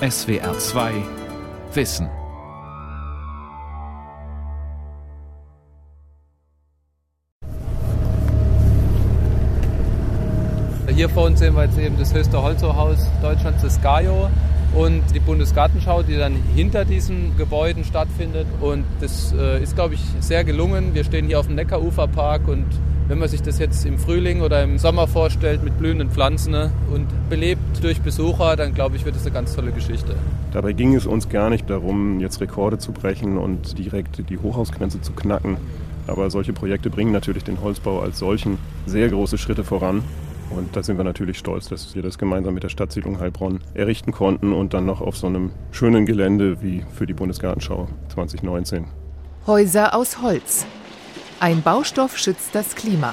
SWR 2 Wissen. Hier vor uns sehen wir jetzt eben das höchste Holzhochhaus Deutschlands, das Gajo und die Bundesgartenschau, die dann hinter diesen Gebäuden stattfindet. Und das äh, ist, glaube ich, sehr gelungen. Wir stehen hier auf dem Neckaruferpark und wenn man sich das jetzt im Frühling oder im Sommer vorstellt mit blühenden Pflanzen ne, und belebt durch Besucher, dann glaube ich, wird es eine ganz tolle Geschichte. Dabei ging es uns gar nicht darum, jetzt Rekorde zu brechen und direkt die Hochhausgrenze zu knacken. Aber solche Projekte bringen natürlich den Holzbau als solchen sehr große Schritte voran. Und da sind wir natürlich stolz, dass wir das gemeinsam mit der Stadtsiedlung Heilbronn errichten konnten und dann noch auf so einem schönen Gelände wie für die Bundesgartenschau 2019. Häuser aus Holz. Ein Baustoff schützt das Klima.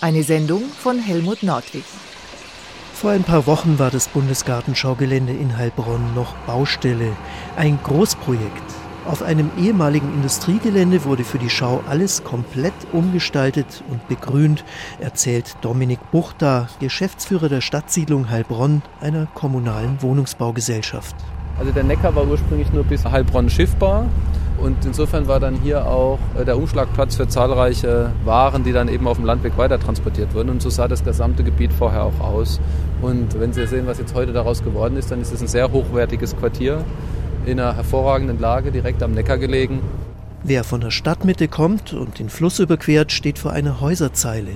Eine Sendung von Helmut Nordwig. Vor ein paar Wochen war das Bundesgartenschaugelände in Heilbronn noch Baustelle. Ein Großprojekt. Auf einem ehemaligen Industriegelände wurde für die Schau alles komplett umgestaltet und begrünt, erzählt Dominik Buchter, Geschäftsführer der Stadtsiedlung Heilbronn, einer kommunalen Wohnungsbaugesellschaft. Also der Neckar war ursprünglich nur bis Heilbronn schiffbar. Und insofern war dann hier auch äh, der Umschlagplatz für zahlreiche Waren, die dann eben auf dem Landweg weiter transportiert wurden. Und so sah das gesamte Gebiet vorher auch aus. Und wenn Sie sehen, was jetzt heute daraus geworden ist, dann ist es ein sehr hochwertiges Quartier in einer hervorragenden Lage, direkt am Neckar gelegen. Wer von der Stadtmitte kommt und den Fluss überquert, steht vor einer Häuserzeile.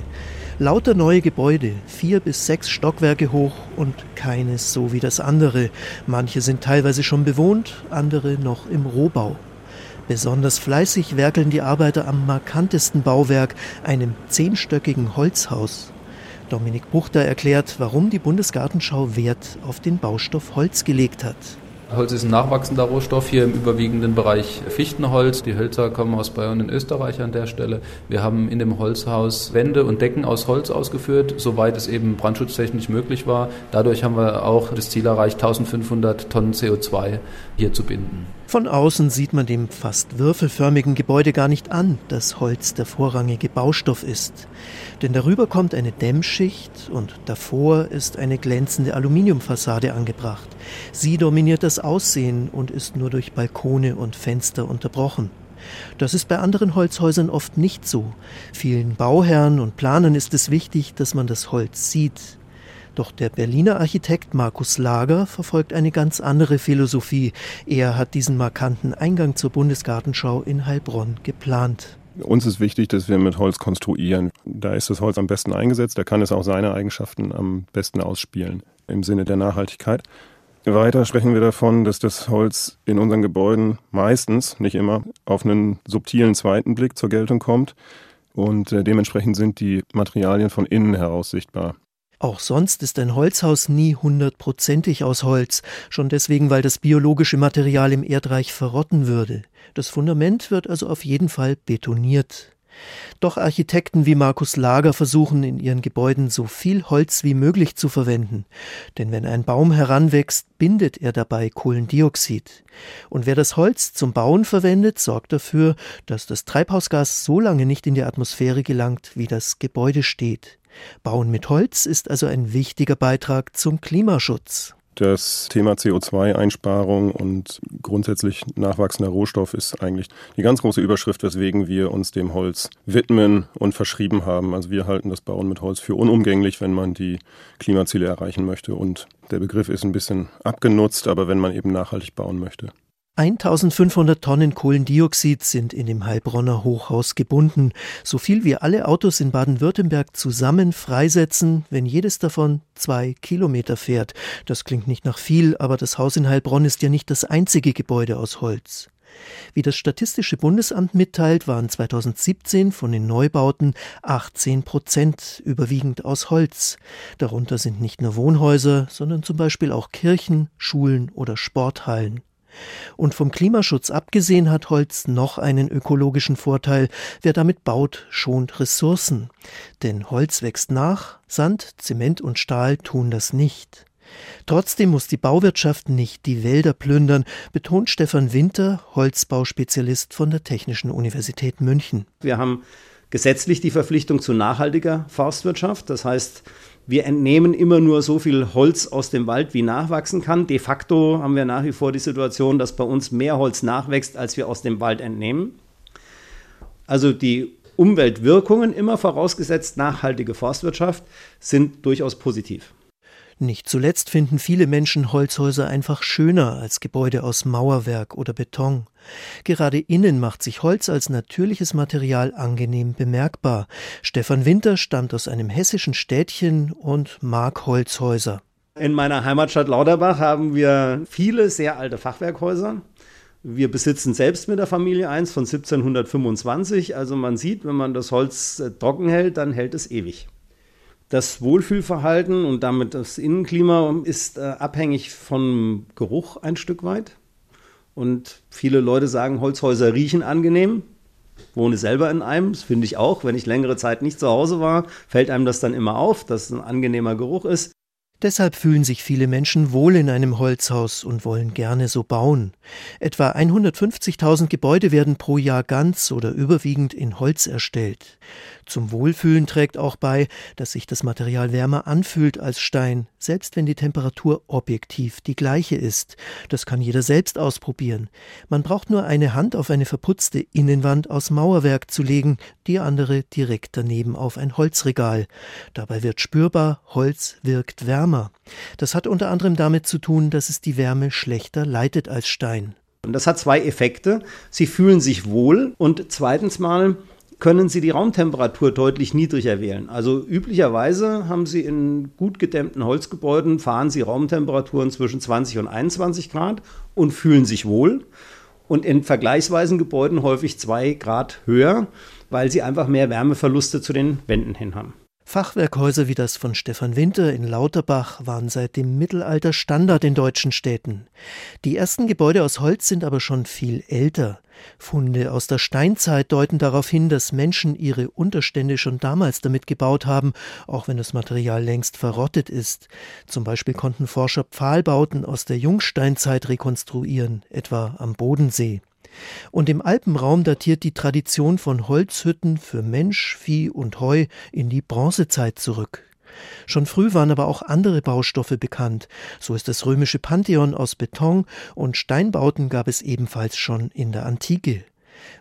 Lauter neue Gebäude, vier bis sechs Stockwerke hoch und keines so wie das andere. Manche sind teilweise schon bewohnt, andere noch im Rohbau. Besonders fleißig werkeln die Arbeiter am markantesten Bauwerk, einem zehnstöckigen Holzhaus. Dominik Buchter erklärt, warum die Bundesgartenschau Wert auf den Baustoff Holz gelegt hat. Holz ist ein nachwachsender Rohstoff hier im überwiegenden Bereich Fichtenholz. Die Hölzer kommen aus Bayern und Österreich an der Stelle. Wir haben in dem Holzhaus Wände und Decken aus Holz ausgeführt, soweit es eben brandschutztechnisch möglich war. Dadurch haben wir auch das Ziel erreicht, 1500 Tonnen CO2 hier zu binden. Von außen sieht man dem fast würfelförmigen Gebäude gar nicht an, dass Holz der vorrangige Baustoff ist. Denn darüber kommt eine Dämmschicht und davor ist eine glänzende Aluminiumfassade angebracht. Sie dominiert das Aussehen und ist nur durch Balkone und Fenster unterbrochen. Das ist bei anderen Holzhäusern oft nicht so. Vielen Bauherren und Planern ist es wichtig, dass man das Holz sieht, doch der Berliner Architekt Markus Lager verfolgt eine ganz andere Philosophie. Er hat diesen markanten Eingang zur Bundesgartenschau in Heilbronn geplant. Uns ist wichtig, dass wir mit Holz konstruieren. Da ist das Holz am besten eingesetzt, da kann es auch seine Eigenschaften am besten ausspielen im Sinne der Nachhaltigkeit. Weiter sprechen wir davon, dass das Holz in unseren Gebäuden meistens, nicht immer, auf einen subtilen zweiten Blick zur Geltung kommt und äh, dementsprechend sind die Materialien von innen heraus sichtbar. Auch sonst ist ein Holzhaus nie hundertprozentig aus Holz, schon deswegen, weil das biologische Material im Erdreich verrotten würde. Das Fundament wird also auf jeden Fall betoniert. Doch Architekten wie Markus Lager versuchen in ihren Gebäuden so viel Holz wie möglich zu verwenden. Denn wenn ein Baum heranwächst, bindet er dabei Kohlendioxid. Und wer das Holz zum Bauen verwendet, sorgt dafür, dass das Treibhausgas so lange nicht in die Atmosphäre gelangt, wie das Gebäude steht. Bauen mit Holz ist also ein wichtiger Beitrag zum Klimaschutz. Das Thema CO2-Einsparung und grundsätzlich nachwachsender Rohstoff ist eigentlich die ganz große Überschrift, weswegen wir uns dem Holz widmen und verschrieben haben. Also wir halten das Bauen mit Holz für unumgänglich, wenn man die Klimaziele erreichen möchte. Und der Begriff ist ein bisschen abgenutzt, aber wenn man eben nachhaltig bauen möchte. 1500 Tonnen Kohlendioxid sind in dem Heilbronner Hochhaus gebunden, so viel wie alle Autos in Baden-Württemberg zusammen freisetzen, wenn jedes davon zwei Kilometer fährt. Das klingt nicht nach viel, aber das Haus in Heilbronn ist ja nicht das einzige Gebäude aus Holz. Wie das Statistische Bundesamt mitteilt, waren 2017 von den Neubauten 18 Prozent überwiegend aus Holz. Darunter sind nicht nur Wohnhäuser, sondern zum Beispiel auch Kirchen, Schulen oder Sporthallen. Und vom Klimaschutz abgesehen hat Holz noch einen ökologischen Vorteil. Wer damit baut, schont Ressourcen. Denn Holz wächst nach, Sand, Zement und Stahl tun das nicht. Trotzdem muss die Bauwirtschaft nicht die Wälder plündern, betont Stefan Winter, Holzbauspezialist von der Technischen Universität München. Wir haben gesetzlich die Verpflichtung zu nachhaltiger Forstwirtschaft. Das heißt, Wir entnehmen immer nur so viel Holz aus dem Wald, wie nachwachsen kann. De facto haben wir nach wie vor die Situation, dass bei uns mehr Holz nachwächst, als wir aus dem Wald entnehmen. Also die Umweltwirkungen, immer vorausgesetzt nachhaltige Forstwirtschaft, sind durchaus positiv. Nicht zuletzt finden viele Menschen Holzhäuser einfach schöner als Gebäude aus Mauerwerk oder Beton. Gerade innen macht sich Holz als natürliches Material angenehm bemerkbar. Stefan Winter stammt aus einem hessischen Städtchen und mag Holzhäuser. In meiner Heimatstadt Lauterbach haben wir viele sehr alte Fachwerkhäuser. Wir besitzen selbst mit der Familie eins von 1725. Also man sieht, wenn man das Holz äh, trocken hält, dann hält es ewig. Das Wohlfühlverhalten und damit das Innenklima ist äh, abhängig vom Geruch ein Stück weit. Und viele Leute sagen, Holzhäuser riechen angenehm. Wohne selber in einem, das finde ich auch. Wenn ich längere Zeit nicht zu Hause war, fällt einem das dann immer auf, dass es ein angenehmer Geruch ist. Deshalb fühlen sich viele Menschen wohl in einem Holzhaus und wollen gerne so bauen. Etwa 150.000 Gebäude werden pro Jahr ganz oder überwiegend in Holz erstellt. Zum Wohlfühlen trägt auch bei, dass sich das Material wärmer anfühlt als Stein, selbst wenn die Temperatur objektiv die gleiche ist. Das kann jeder selbst ausprobieren. Man braucht nur eine Hand auf eine verputzte Innenwand aus Mauerwerk zu legen, die andere direkt daneben auf ein Holzregal. Dabei wird spürbar, Holz wirkt wärmer. Das hat unter anderem damit zu tun, dass es die Wärme schlechter leitet als Stein. Und das hat zwei Effekte. Sie fühlen sich wohl und zweitens mal können Sie die Raumtemperatur deutlich niedriger wählen. Also üblicherweise haben Sie in gut gedämmten Holzgebäuden, fahren Sie Raumtemperaturen zwischen 20 und 21 Grad und fühlen sich wohl. Und in vergleichsweisen Gebäuden häufig zwei Grad höher, weil sie einfach mehr Wärmeverluste zu den Wänden hin haben. Fachwerkhäuser wie das von Stefan Winter in Lauterbach waren seit dem Mittelalter Standard in deutschen Städten. Die ersten Gebäude aus Holz sind aber schon viel älter. Funde aus der Steinzeit deuten darauf hin, dass Menschen ihre Unterstände schon damals damit gebaut haben, auch wenn das Material längst verrottet ist. Zum Beispiel konnten Forscher Pfahlbauten aus der Jungsteinzeit rekonstruieren, etwa am Bodensee. Und im Alpenraum datiert die Tradition von Holzhütten für Mensch, Vieh und Heu in die Bronzezeit zurück. Schon früh waren aber auch andere Baustoffe bekannt. So ist das römische Pantheon aus Beton und Steinbauten gab es ebenfalls schon in der Antike.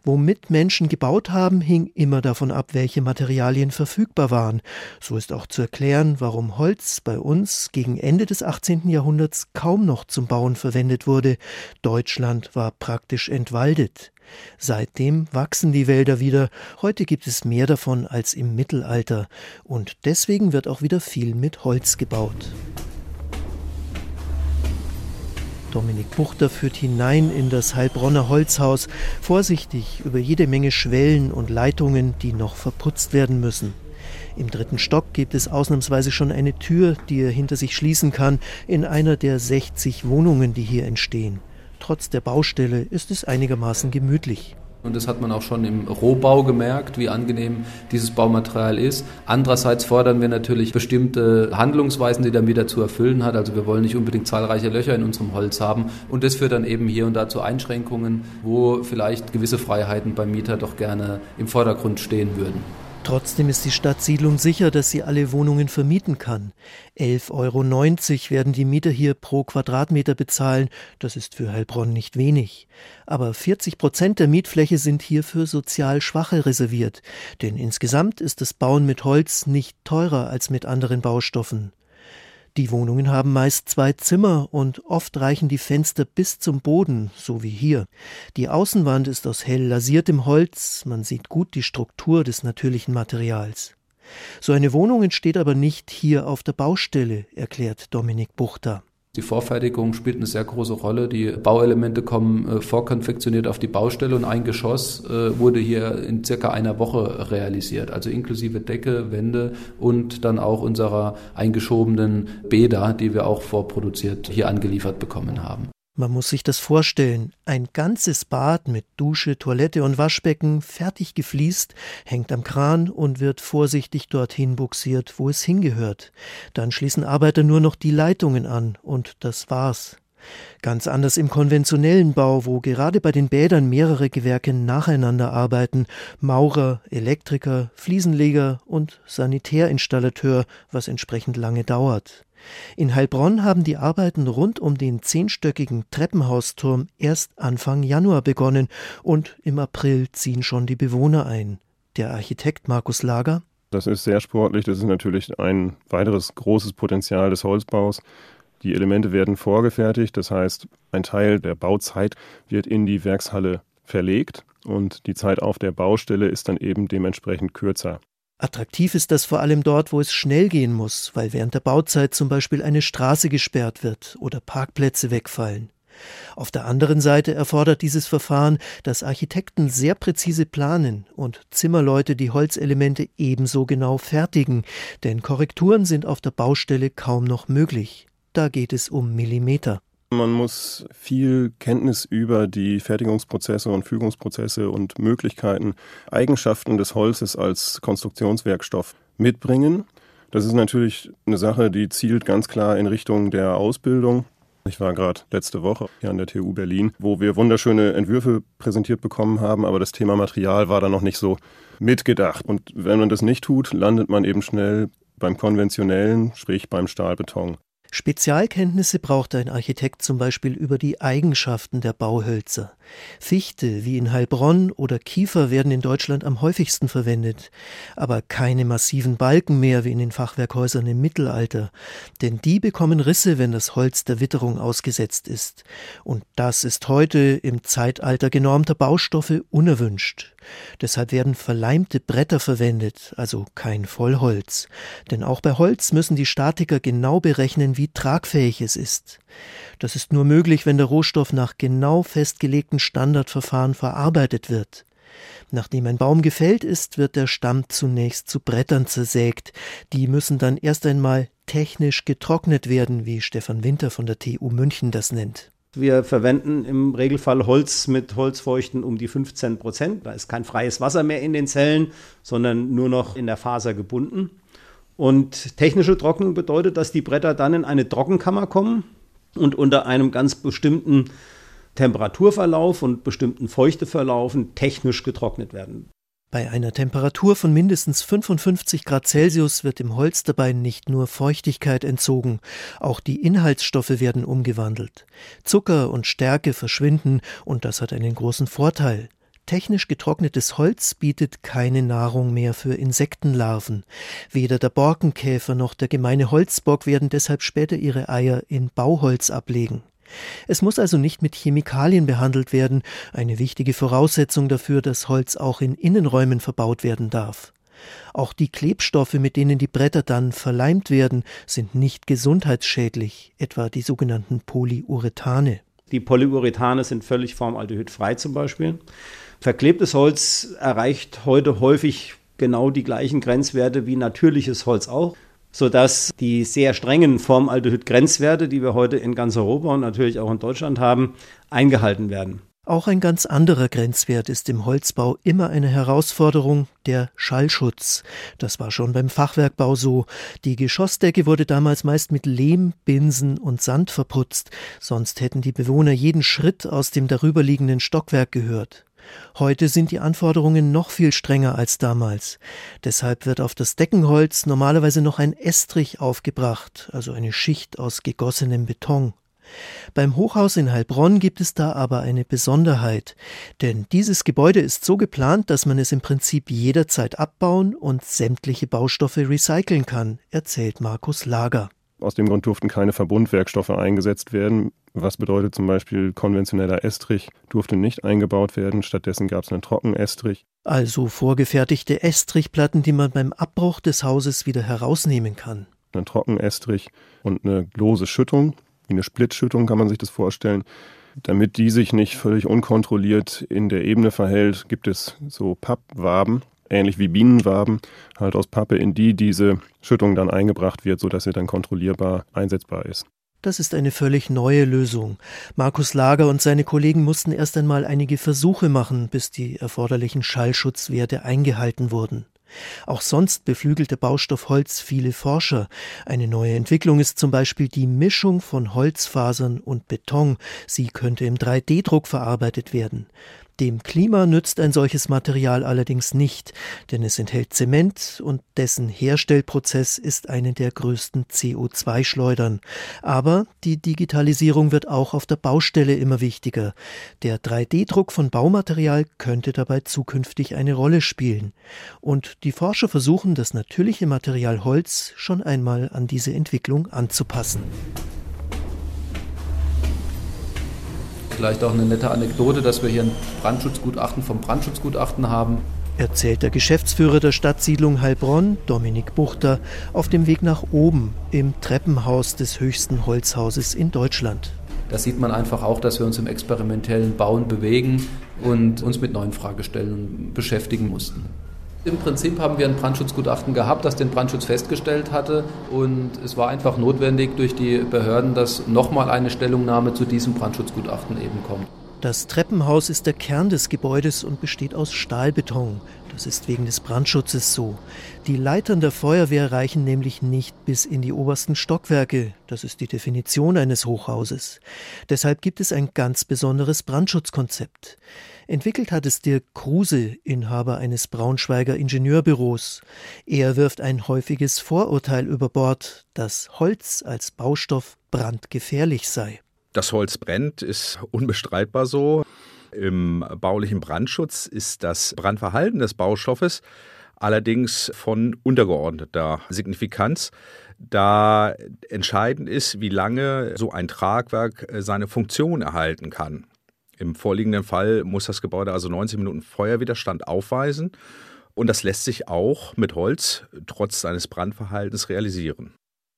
Womit Menschen gebaut haben, hing immer davon ab, welche Materialien verfügbar waren. So ist auch zu erklären, warum Holz bei uns gegen Ende des 18. Jahrhunderts kaum noch zum Bauen verwendet wurde. Deutschland war praktisch entwaldet. Seitdem wachsen die Wälder wieder. Heute gibt es mehr davon als im Mittelalter. Und deswegen wird auch wieder viel mit Holz gebaut. Dominik Buchter führt hinein in das Heilbronner Holzhaus, vorsichtig über jede Menge Schwellen und Leitungen, die noch verputzt werden müssen. Im dritten Stock gibt es ausnahmsweise schon eine Tür, die er hinter sich schließen kann, in einer der 60 Wohnungen, die hier entstehen. Trotz der Baustelle ist es einigermaßen gemütlich. Und das hat man auch schon im Rohbau gemerkt, wie angenehm dieses Baumaterial ist. Andererseits fordern wir natürlich bestimmte Handlungsweisen, die der Mieter zu erfüllen hat. Also wir wollen nicht unbedingt zahlreiche Löcher in unserem Holz haben. Und das führt dann eben hier und da zu Einschränkungen, wo vielleicht gewisse Freiheiten beim Mieter doch gerne im Vordergrund stehen würden. Trotzdem ist die Stadtsiedlung sicher, dass sie alle Wohnungen vermieten kann. 11,90 Euro werden die Mieter hier pro Quadratmeter bezahlen. Das ist für Heilbronn nicht wenig. Aber 40 Prozent der Mietfläche sind hier für sozial Schwache reserviert. Denn insgesamt ist das Bauen mit Holz nicht teurer als mit anderen Baustoffen. Die Wohnungen haben meist zwei Zimmer und oft reichen die Fenster bis zum Boden, so wie hier. Die Außenwand ist aus hell lasiertem Holz, man sieht gut die Struktur des natürlichen Materials. So eine Wohnung entsteht aber nicht hier auf der Baustelle, erklärt Dominik Buchter. Die Vorfertigung spielt eine sehr große Rolle. Die Bauelemente kommen äh, vorkonfektioniert auf die Baustelle und ein Geschoss äh, wurde hier in circa einer Woche realisiert. Also inklusive Decke, Wände und dann auch unserer eingeschobenen Bäder, die wir auch vorproduziert hier angeliefert bekommen haben. Man muss sich das vorstellen. Ein ganzes Bad mit Dusche, Toilette und Waschbecken, fertig gefliest, hängt am Kran und wird vorsichtig dorthin buxiert, wo es hingehört. Dann schließen Arbeiter nur noch die Leitungen an und das war's. Ganz anders im konventionellen Bau, wo gerade bei den Bädern mehrere Gewerke nacheinander arbeiten. Maurer, Elektriker, Fliesenleger und Sanitärinstallateur, was entsprechend lange dauert. In Heilbronn haben die Arbeiten rund um den zehnstöckigen Treppenhausturm erst Anfang Januar begonnen und im April ziehen schon die Bewohner ein. Der Architekt Markus Lager. Das ist sehr sportlich. Das ist natürlich ein weiteres großes Potenzial des Holzbaus. Die Elemente werden vorgefertigt, das heißt, ein Teil der Bauzeit wird in die Werkshalle verlegt und die Zeit auf der Baustelle ist dann eben dementsprechend kürzer. Attraktiv ist das vor allem dort, wo es schnell gehen muss, weil während der Bauzeit zum Beispiel eine Straße gesperrt wird oder Parkplätze wegfallen. Auf der anderen Seite erfordert dieses Verfahren, dass Architekten sehr präzise planen und Zimmerleute die Holzelemente ebenso genau fertigen, denn Korrekturen sind auf der Baustelle kaum noch möglich. Da geht es um Millimeter. Man muss viel Kenntnis über die Fertigungsprozesse und Fügungsprozesse und Möglichkeiten, Eigenschaften des Holzes als Konstruktionswerkstoff mitbringen. Das ist natürlich eine Sache, die zielt ganz klar in Richtung der Ausbildung. Ich war gerade letzte Woche hier an der TU Berlin, wo wir wunderschöne Entwürfe präsentiert bekommen haben, aber das Thema Material war da noch nicht so mitgedacht. Und wenn man das nicht tut, landet man eben schnell beim konventionellen, sprich beim Stahlbeton. Spezialkenntnisse braucht ein Architekt zum Beispiel über die Eigenschaften der Bauhölzer. Fichte wie in Heilbronn oder Kiefer werden in Deutschland am häufigsten verwendet, aber keine massiven Balken mehr wie in den Fachwerkhäusern im Mittelalter, denn die bekommen Risse, wenn das Holz der Witterung ausgesetzt ist. Und das ist heute im Zeitalter genormter Baustoffe unerwünscht. Deshalb werden verleimte Bretter verwendet, also kein Vollholz. Denn auch bei Holz müssen die Statiker genau berechnen, wie tragfähig es ist. Das ist nur möglich, wenn der Rohstoff nach genau festgelegten Standardverfahren verarbeitet wird. Nachdem ein Baum gefällt ist, wird der Stamm zunächst zu Brettern zersägt. Die müssen dann erst einmal technisch getrocknet werden, wie Stefan Winter von der TU München das nennt. Wir verwenden im Regelfall Holz mit Holzfeuchten um die 15 Prozent. Da ist kein freies Wasser mehr in den Zellen, sondern nur noch in der Faser gebunden. Und technische Trocknung bedeutet, dass die Bretter dann in eine Trockenkammer kommen und unter einem ganz bestimmten Temperaturverlauf und bestimmten Feuchteverlaufen technisch getrocknet werden. Bei einer Temperatur von mindestens 55 Grad Celsius wird dem Holz dabei nicht nur Feuchtigkeit entzogen, auch die Inhaltsstoffe werden umgewandelt. Zucker und Stärke verschwinden und das hat einen großen Vorteil. Technisch getrocknetes Holz bietet keine Nahrung mehr für Insektenlarven. Weder der Borkenkäfer noch der gemeine Holzbock werden deshalb später ihre Eier in Bauholz ablegen. Es muss also nicht mit Chemikalien behandelt werden, eine wichtige Voraussetzung dafür, dass Holz auch in Innenräumen verbaut werden darf. Auch die Klebstoffe, mit denen die Bretter dann verleimt werden, sind nicht gesundheitsschädlich, etwa die sogenannten Polyurethane. Die Polyurethane sind völlig formaldehydfrei zum Beispiel. Verklebtes Holz erreicht heute häufig genau die gleichen Grenzwerte wie natürliches Holz auch sodass die sehr strengen Formaldehyd-Grenzwerte, die wir heute in ganz Europa und natürlich auch in Deutschland haben, eingehalten werden. Auch ein ganz anderer Grenzwert ist im Holzbau immer eine Herausforderung, der Schallschutz. Das war schon beim Fachwerkbau so. Die Geschossdecke wurde damals meist mit Lehm, Binsen und Sand verputzt, sonst hätten die Bewohner jeden Schritt aus dem darüberliegenden Stockwerk gehört. Heute sind die Anforderungen noch viel strenger als damals. Deshalb wird auf das Deckenholz normalerweise noch ein Estrich aufgebracht, also eine Schicht aus gegossenem Beton. Beim Hochhaus in Heilbronn gibt es da aber eine Besonderheit, denn dieses Gebäude ist so geplant, dass man es im Prinzip jederzeit abbauen und sämtliche Baustoffe recyceln kann, erzählt Markus Lager. Aus dem Grund durften keine Verbundwerkstoffe eingesetzt werden. Was bedeutet zum Beispiel konventioneller Estrich durfte nicht eingebaut werden. Stattdessen gab es einen Trockenestrich. Also vorgefertigte Estrichplatten, die man beim Abbruch des Hauses wieder herausnehmen kann. Ein Trockenestrich und eine lose Schüttung, wie eine Splitschüttung kann man sich das vorstellen. Damit die sich nicht völlig unkontrolliert in der Ebene verhält, gibt es so Pappwaben, ähnlich wie Bienenwaben, halt aus Pappe, in die diese Schüttung dann eingebracht wird, sodass sie dann kontrollierbar einsetzbar ist. Das ist eine völlig neue Lösung. Markus Lager und seine Kollegen mussten erst einmal einige Versuche machen, bis die erforderlichen Schallschutzwerte eingehalten wurden. Auch sonst beflügelt der Baustoff Holz viele Forscher. Eine neue Entwicklung ist zum Beispiel die Mischung von Holzfasern und Beton. Sie könnte im 3D-Druck verarbeitet werden. Dem Klima nützt ein solches Material allerdings nicht, denn es enthält Zement und dessen Herstellprozess ist eine der größten CO2-Schleudern. Aber die Digitalisierung wird auch auf der Baustelle immer wichtiger. Der 3D-Druck von Baumaterial könnte dabei zukünftig eine Rolle spielen. Und die Forscher versuchen, das natürliche Material Holz schon einmal an diese Entwicklung anzupassen. Vielleicht auch eine nette Anekdote, dass wir hier ein Brandschutzgutachten vom Brandschutzgutachten haben. Erzählt der Geschäftsführer der Stadtsiedlung Heilbronn, Dominik Buchter, auf dem Weg nach oben im Treppenhaus des höchsten Holzhauses in Deutschland. Da sieht man einfach auch, dass wir uns im experimentellen Bauen bewegen und uns mit neuen Fragestellungen beschäftigen mussten. Im Prinzip haben wir ein Brandschutzgutachten gehabt, das den Brandschutz festgestellt hatte. Und es war einfach notwendig durch die Behörden, dass nochmal eine Stellungnahme zu diesem Brandschutzgutachten eben kommt. Das Treppenhaus ist der Kern des Gebäudes und besteht aus Stahlbeton. Das ist wegen des Brandschutzes so. Die Leitern der Feuerwehr reichen nämlich nicht bis in die obersten Stockwerke. Das ist die Definition eines Hochhauses. Deshalb gibt es ein ganz besonderes Brandschutzkonzept. Entwickelt hat es Dirk Kruse, Inhaber eines Braunschweiger Ingenieurbüros. Er wirft ein häufiges Vorurteil über Bord, dass Holz als Baustoff brandgefährlich sei. Das Holz brennt, ist unbestreitbar so. Im baulichen Brandschutz ist das Brandverhalten des Baustoffes allerdings von untergeordneter Signifikanz, da entscheidend ist, wie lange so ein Tragwerk seine Funktion erhalten kann. Im vorliegenden Fall muss das Gebäude also 90 Minuten Feuerwiderstand aufweisen und das lässt sich auch mit Holz trotz seines Brandverhaltens realisieren.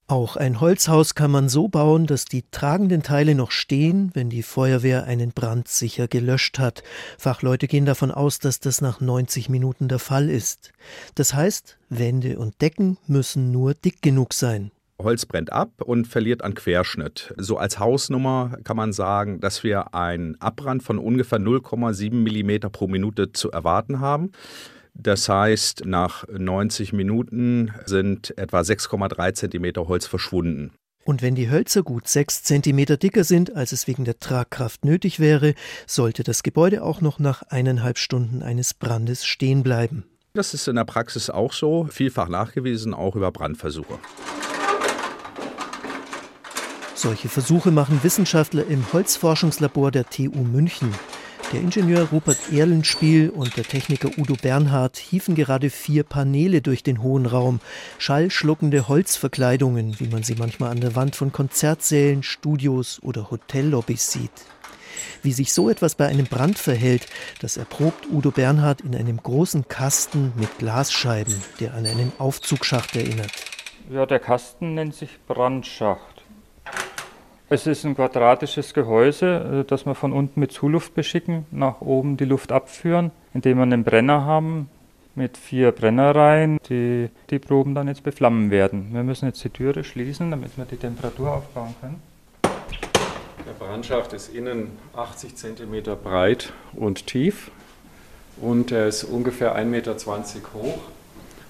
Auch ein Holzhaus kann man so bauen, dass die tragenden Teile noch stehen, wenn die Feuerwehr einen Brand sicher gelöscht hat. Fachleute gehen davon aus, dass das nach 90 Minuten der Fall ist. Das heißt, Wände und Decken müssen nur dick genug sein. Holz brennt ab und verliert an Querschnitt. So als Hausnummer kann man sagen, dass wir einen Abbrand von ungefähr 0,7 mm pro Minute zu erwarten haben. Das heißt, nach 90 Minuten sind etwa 6,3 cm Holz verschwunden. Und wenn die Hölzer gut 6 cm dicker sind, als es wegen der Tragkraft nötig wäre, sollte das Gebäude auch noch nach eineinhalb Stunden eines Brandes stehen bleiben. Das ist in der Praxis auch so, vielfach nachgewiesen, auch über Brandversuche. Solche Versuche machen Wissenschaftler im Holzforschungslabor der TU München. Der Ingenieur Rupert Erlenspiel und der Techniker Udo Bernhard hieven gerade vier Paneele durch den hohen Raum, schallschluckende Holzverkleidungen, wie man sie manchmal an der Wand von Konzertsälen, Studios oder Hotellobbys sieht. Wie sich so etwas bei einem Brand verhält, das erprobt Udo Bernhard in einem großen Kasten mit Glasscheiben, der an einen Aufzugsschacht erinnert. Ja, der Kasten nennt sich Brandschacht. Es ist ein quadratisches Gehäuse, äh, das wir von unten mit Zuluft beschicken, nach oben die Luft abführen, indem wir einen Brenner haben mit vier Brennereien, die die Proben dann jetzt beflammen werden. Wir müssen jetzt die Türe schließen, damit wir die Temperatur aufbauen können. Der Brandschacht ist innen 80 cm breit und tief und er ist ungefähr 1,20 Meter hoch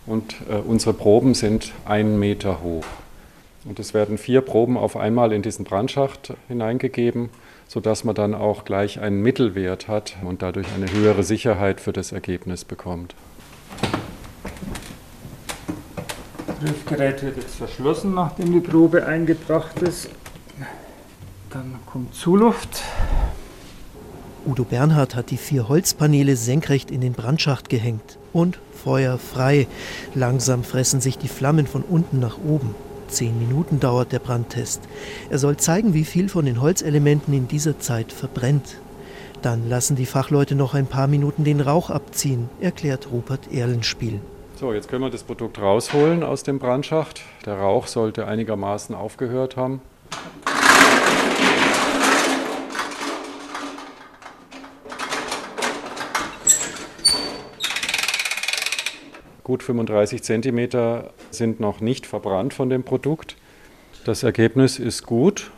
und äh, unsere Proben sind 1 Meter hoch. Und es werden vier Proben auf einmal in diesen Brandschacht hineingegeben, sodass man dann auch gleich einen Mittelwert hat und dadurch eine höhere Sicherheit für das Ergebnis bekommt. Das Prüfgerät wird jetzt verschlossen, nachdem die Probe eingebracht ist. Dann kommt Zuluft. Udo Bernhard hat die vier Holzpaneele senkrecht in den Brandschacht gehängt. Und Feuer frei. Langsam fressen sich die Flammen von unten nach oben. Zehn Minuten dauert der Brandtest. Er soll zeigen, wie viel von den Holzelementen in dieser Zeit verbrennt. Dann lassen die Fachleute noch ein paar Minuten den Rauch abziehen, erklärt Rupert Erlenspiel. So, jetzt können wir das Produkt rausholen aus dem Brandschacht. Der Rauch sollte einigermaßen aufgehört haben. Gut 35 cm sind noch nicht verbrannt von dem Produkt. Das Ergebnis ist gut,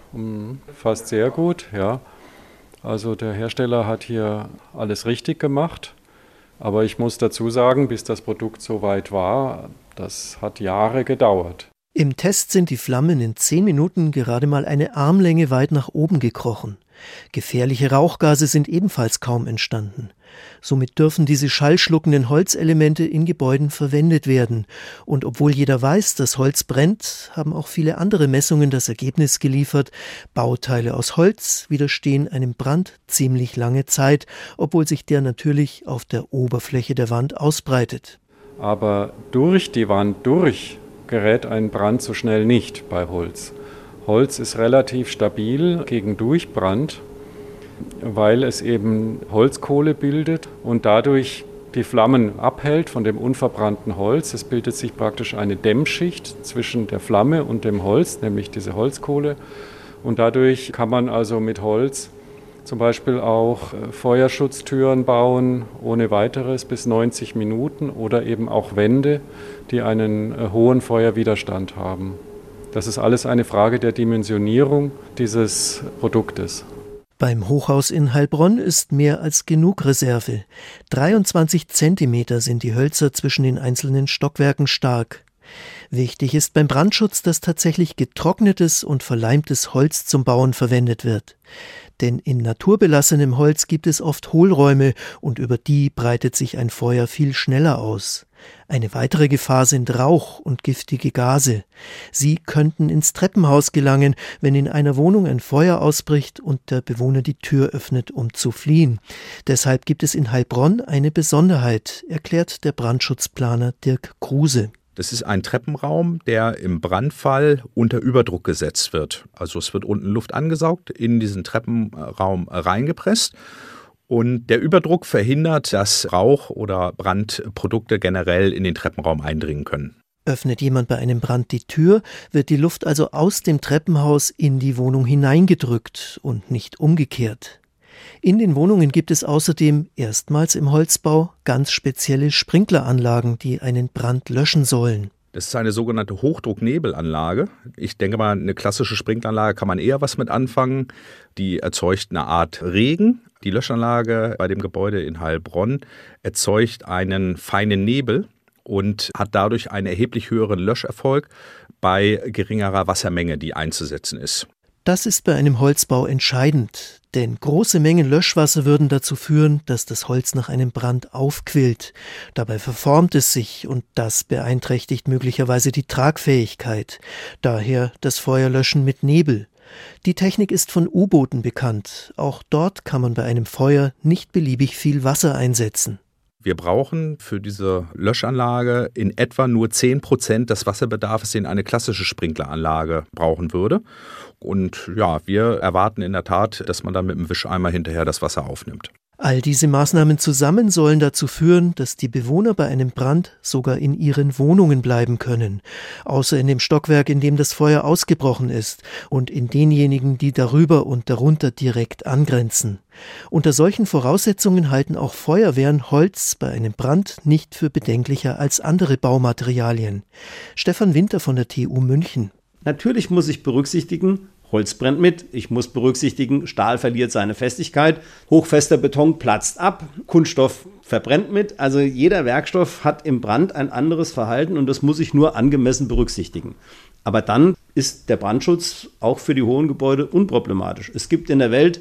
fast sehr gut. Ja. Also der Hersteller hat hier alles richtig gemacht. Aber ich muss dazu sagen, bis das Produkt so weit war, das hat Jahre gedauert. Im Test sind die Flammen in zehn Minuten gerade mal eine Armlänge weit nach oben gekrochen. Gefährliche Rauchgase sind ebenfalls kaum entstanden. Somit dürfen diese schallschluckenden Holzelemente in Gebäuden verwendet werden. Und obwohl jeder weiß, dass Holz brennt, haben auch viele andere Messungen das Ergebnis geliefert, Bauteile aus Holz widerstehen einem Brand ziemlich lange Zeit, obwohl sich der natürlich auf der Oberfläche der Wand ausbreitet. Aber durch die Wand durch gerät ein Brand so schnell nicht bei Holz. Holz ist relativ stabil gegen Durchbrand, weil es eben Holzkohle bildet und dadurch die Flammen abhält von dem unverbrannten Holz. Es bildet sich praktisch eine Dämmschicht zwischen der Flamme und dem Holz, nämlich diese Holzkohle. Und dadurch kann man also mit Holz zum Beispiel auch äh, Feuerschutztüren bauen ohne weiteres bis 90 Minuten oder eben auch Wände, die einen äh, hohen Feuerwiderstand haben. Das ist alles eine Frage der Dimensionierung dieses Produktes. Beim Hochhaus in Heilbronn ist mehr als genug Reserve. 23 Zentimeter sind die Hölzer zwischen den einzelnen Stockwerken stark. Wichtig ist beim Brandschutz, dass tatsächlich getrocknetes und verleimtes Holz zum Bauen verwendet wird denn in naturbelassenem Holz gibt es oft Hohlräume und über die breitet sich ein Feuer viel schneller aus. Eine weitere Gefahr sind Rauch und giftige Gase. Sie könnten ins Treppenhaus gelangen, wenn in einer Wohnung ein Feuer ausbricht und der Bewohner die Tür öffnet, um zu fliehen. Deshalb gibt es in Heilbronn eine Besonderheit, erklärt der Brandschutzplaner Dirk Kruse. Das ist ein Treppenraum, der im Brandfall unter Überdruck gesetzt wird. Also es wird unten Luft angesaugt, in diesen Treppenraum reingepresst. Und der Überdruck verhindert, dass Rauch oder Brandprodukte generell in den Treppenraum eindringen können. Öffnet jemand bei einem Brand die Tür, wird die Luft also aus dem Treppenhaus in die Wohnung hineingedrückt und nicht umgekehrt. In den Wohnungen gibt es außerdem erstmals im Holzbau ganz spezielle Sprinkleranlagen, die einen Brand löschen sollen. Das ist eine sogenannte Hochdrucknebelanlage. Ich denke mal, eine klassische Sprinkleranlage kann man eher was mit anfangen. Die erzeugt eine Art Regen. Die Löschanlage bei dem Gebäude in Heilbronn erzeugt einen feinen Nebel und hat dadurch einen erheblich höheren Löscherfolg bei geringerer Wassermenge, die einzusetzen ist. Das ist bei einem Holzbau entscheidend, denn große Mengen Löschwasser würden dazu führen, dass das Holz nach einem Brand aufquillt. Dabei verformt es sich und das beeinträchtigt möglicherweise die Tragfähigkeit. Daher das Feuerlöschen mit Nebel. Die Technik ist von U-Booten bekannt. Auch dort kann man bei einem Feuer nicht beliebig viel Wasser einsetzen. Wir brauchen für diese Löschanlage in etwa nur 10 Prozent des Wasserbedarfs, den eine klassische Sprinkleranlage brauchen würde. Und ja, wir erwarten in der Tat, dass man dann mit dem Wischeimer hinterher das Wasser aufnimmt. All diese Maßnahmen zusammen sollen dazu führen, dass die Bewohner bei einem Brand sogar in ihren Wohnungen bleiben können, außer in dem Stockwerk, in dem das Feuer ausgebrochen ist, und in denjenigen, die darüber und darunter direkt angrenzen. Unter solchen Voraussetzungen halten auch Feuerwehren Holz bei einem Brand nicht für bedenklicher als andere Baumaterialien. Stefan Winter von der TU München. Natürlich muss ich berücksichtigen, Holz brennt mit. Ich muss berücksichtigen, Stahl verliert seine Festigkeit. Hochfester Beton platzt ab. Kunststoff verbrennt mit. Also jeder Werkstoff hat im Brand ein anderes Verhalten und das muss ich nur angemessen berücksichtigen. Aber dann ist der Brandschutz auch für die hohen Gebäude unproblematisch. Es gibt in der Welt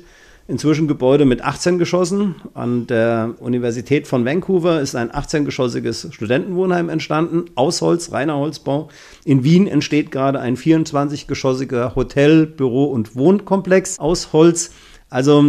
inzwischen Gebäude mit 18 Geschossen. An der Universität von Vancouver ist ein 18-geschossiges Studentenwohnheim entstanden, aus Holz, reiner Holzbau. In Wien entsteht gerade ein 24-geschossiger Hotel-, Büro- und Wohnkomplex aus Holz. Also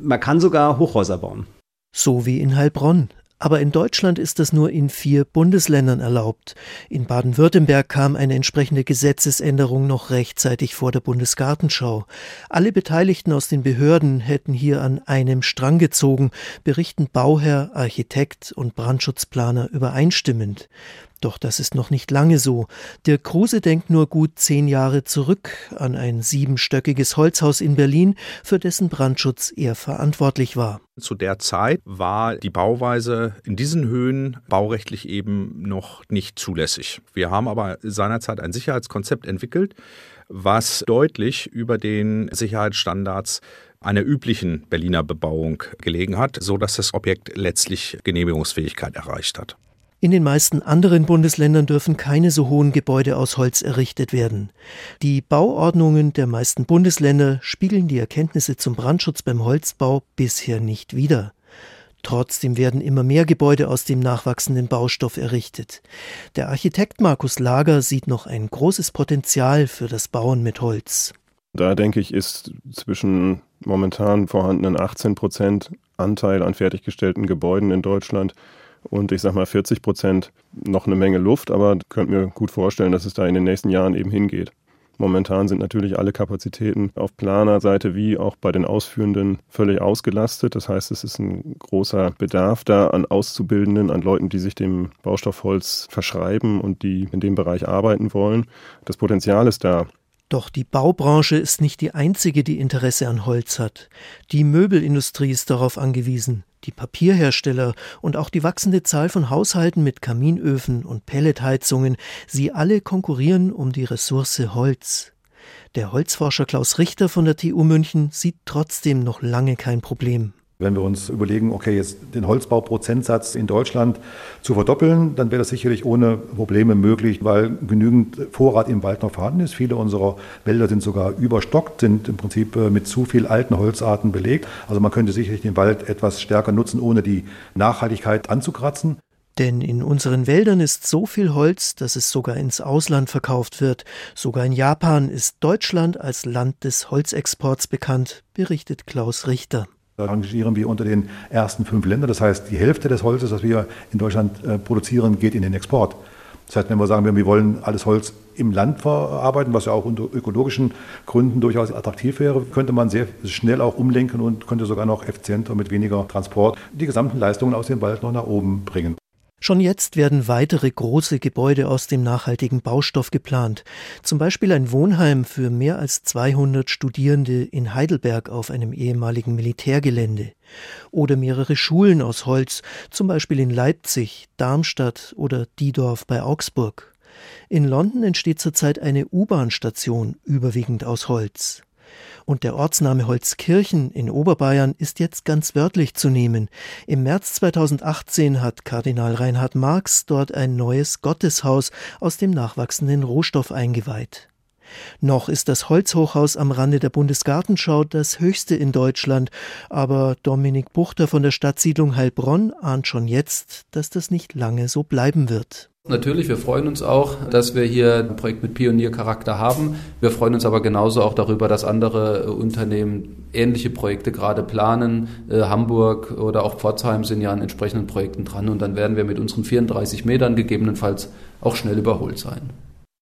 man kann sogar Hochhäuser bauen. So wie in Heilbronn. Aber in Deutschland ist das nur in vier Bundesländern erlaubt. In Baden-Württemberg kam eine entsprechende Gesetzesänderung noch rechtzeitig vor der Bundesgartenschau. Alle Beteiligten aus den Behörden hätten hier an einem Strang gezogen, berichten Bauherr, Architekt und Brandschutzplaner übereinstimmend. Doch das ist noch nicht lange so. Der Kruse denkt nur gut zehn Jahre zurück an ein siebenstöckiges Holzhaus in Berlin, für dessen Brandschutz er verantwortlich war. Zu der Zeit war die Bauweise in diesen Höhen baurechtlich eben noch nicht zulässig. Wir haben aber seinerzeit ein Sicherheitskonzept entwickelt, was deutlich über den Sicherheitsstandards einer üblichen Berliner Bebauung gelegen hat, so dass das Objekt letztlich Genehmigungsfähigkeit erreicht hat. In den meisten anderen Bundesländern dürfen keine so hohen Gebäude aus Holz errichtet werden. Die Bauordnungen der meisten Bundesländer spiegeln die Erkenntnisse zum Brandschutz beim Holzbau bisher nicht wider. Trotzdem werden immer mehr Gebäude aus dem nachwachsenden Baustoff errichtet. Der Architekt Markus Lager sieht noch ein großes Potenzial für das Bauen mit Holz. Da denke ich, ist zwischen momentan vorhandenen 18 Prozent Anteil an fertiggestellten Gebäuden in Deutschland und ich sag mal 40 Prozent noch eine Menge Luft, aber könnt mir gut vorstellen, dass es da in den nächsten Jahren eben hingeht. Momentan sind natürlich alle Kapazitäten auf Planerseite wie auch bei den Ausführenden völlig ausgelastet. Das heißt, es ist ein großer Bedarf da an Auszubildenden, an Leuten, die sich dem Baustoffholz verschreiben und die in dem Bereich arbeiten wollen. Das Potenzial ist da. Doch die Baubranche ist nicht die einzige, die Interesse an Holz hat. Die Möbelindustrie ist darauf angewiesen, die Papierhersteller und auch die wachsende Zahl von Haushalten mit Kaminöfen und Pelletheizungen, sie alle konkurrieren um die Ressource Holz. Der Holzforscher Klaus Richter von der TU München sieht trotzdem noch lange kein Problem. Wenn wir uns überlegen, okay, jetzt den Holzbauprozentsatz in Deutschland zu verdoppeln, dann wäre das sicherlich ohne Probleme möglich, weil genügend Vorrat im Wald noch vorhanden ist. Viele unserer Wälder sind sogar überstockt, sind im Prinzip äh, mit zu viel alten Holzarten belegt. Also man könnte sicherlich den Wald etwas stärker nutzen, ohne die Nachhaltigkeit anzukratzen. Denn in unseren Wäldern ist so viel Holz, dass es sogar ins Ausland verkauft wird. Sogar in Japan ist Deutschland als Land des Holzexports bekannt, berichtet Klaus Richter. Rangieren wir unter den ersten fünf Ländern. Das heißt, die Hälfte des Holzes, das wir in Deutschland äh, produzieren, geht in den Export. Das heißt, wenn wir sagen, wir wollen alles Holz im Land verarbeiten, was ja auch unter ökologischen Gründen durchaus attraktiv wäre, könnte man sehr schnell auch umlenken und könnte sogar noch effizienter mit weniger Transport die gesamten Leistungen aus dem Wald noch nach oben bringen. Schon jetzt werden weitere große Gebäude aus dem nachhaltigen Baustoff geplant. Zum Beispiel ein Wohnheim für mehr als 200 Studierende in Heidelberg auf einem ehemaligen Militärgelände. Oder mehrere Schulen aus Holz, zum Beispiel in Leipzig, Darmstadt oder Diedorf bei Augsburg. In London entsteht zurzeit eine U-Bahn-Station, überwiegend aus Holz. Und der Ortsname Holzkirchen in Oberbayern ist jetzt ganz wörtlich zu nehmen. Im März 2018 hat Kardinal Reinhard Marx dort ein neues Gotteshaus aus dem nachwachsenden Rohstoff eingeweiht. Noch ist das Holzhochhaus am Rande der Bundesgartenschau das höchste in Deutschland, aber Dominik Buchter von der Stadtsiedlung Heilbronn ahnt schon jetzt, dass das nicht lange so bleiben wird. Natürlich, wir freuen uns auch, dass wir hier ein Projekt mit Pioniercharakter haben. Wir freuen uns aber genauso auch darüber, dass andere Unternehmen ähnliche Projekte gerade planen. Äh, Hamburg oder auch Pforzheim sind ja an entsprechenden Projekten dran und dann werden wir mit unseren 34 Metern gegebenenfalls auch schnell überholt sein.